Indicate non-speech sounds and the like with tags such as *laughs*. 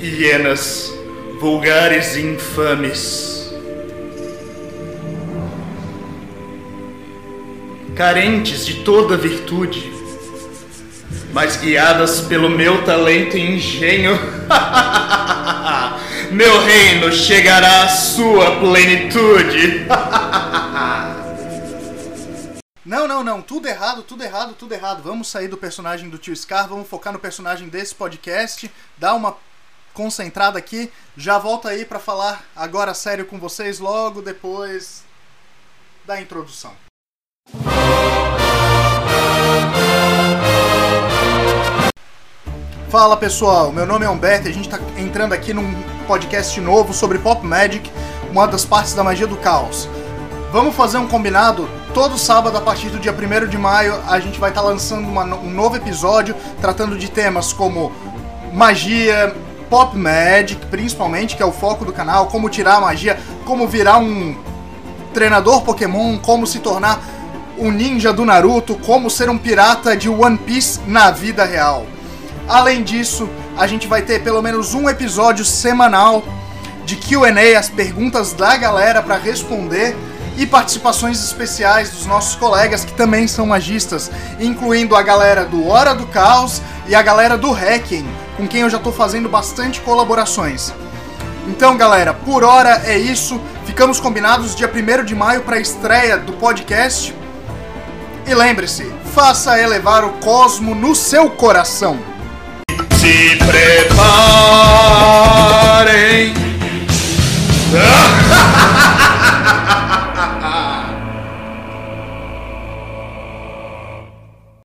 hienas vulgares e infames, carentes de toda virtude, mas guiadas pelo meu talento e engenho, *laughs* meu reino chegará à sua plenitude. *laughs* Não, não, não, tudo errado, tudo errado, tudo errado. Vamos sair do personagem do tio Scar, vamos focar no personagem desse podcast, dar uma concentrada aqui. Já volto aí para falar agora sério com vocês logo depois da introdução. Fala pessoal, meu nome é Humberto e a gente está entrando aqui num podcast novo sobre Pop Magic, uma das partes da magia do caos. Vamos fazer um combinado? Todo sábado, a partir do dia 1 de maio, a gente vai estar tá lançando uma, um novo episódio tratando de temas como magia, pop magic, principalmente, que é o foco do canal, como tirar a magia, como virar um treinador Pokémon, como se tornar um ninja do Naruto, como ser um pirata de One Piece na vida real. Além disso, a gente vai ter pelo menos um episódio semanal de QA, as perguntas da galera para responder e participações especiais dos nossos colegas que também são magistas, incluindo a galera do Hora do Caos e a galera do Hacking, com quem eu já estou fazendo bastante colaborações. Então, galera, por hora é isso. Ficamos combinados dia 1 de maio para a estreia do podcast. E lembre-se, faça elevar o cosmo no seu coração. Se preparem. *laughs*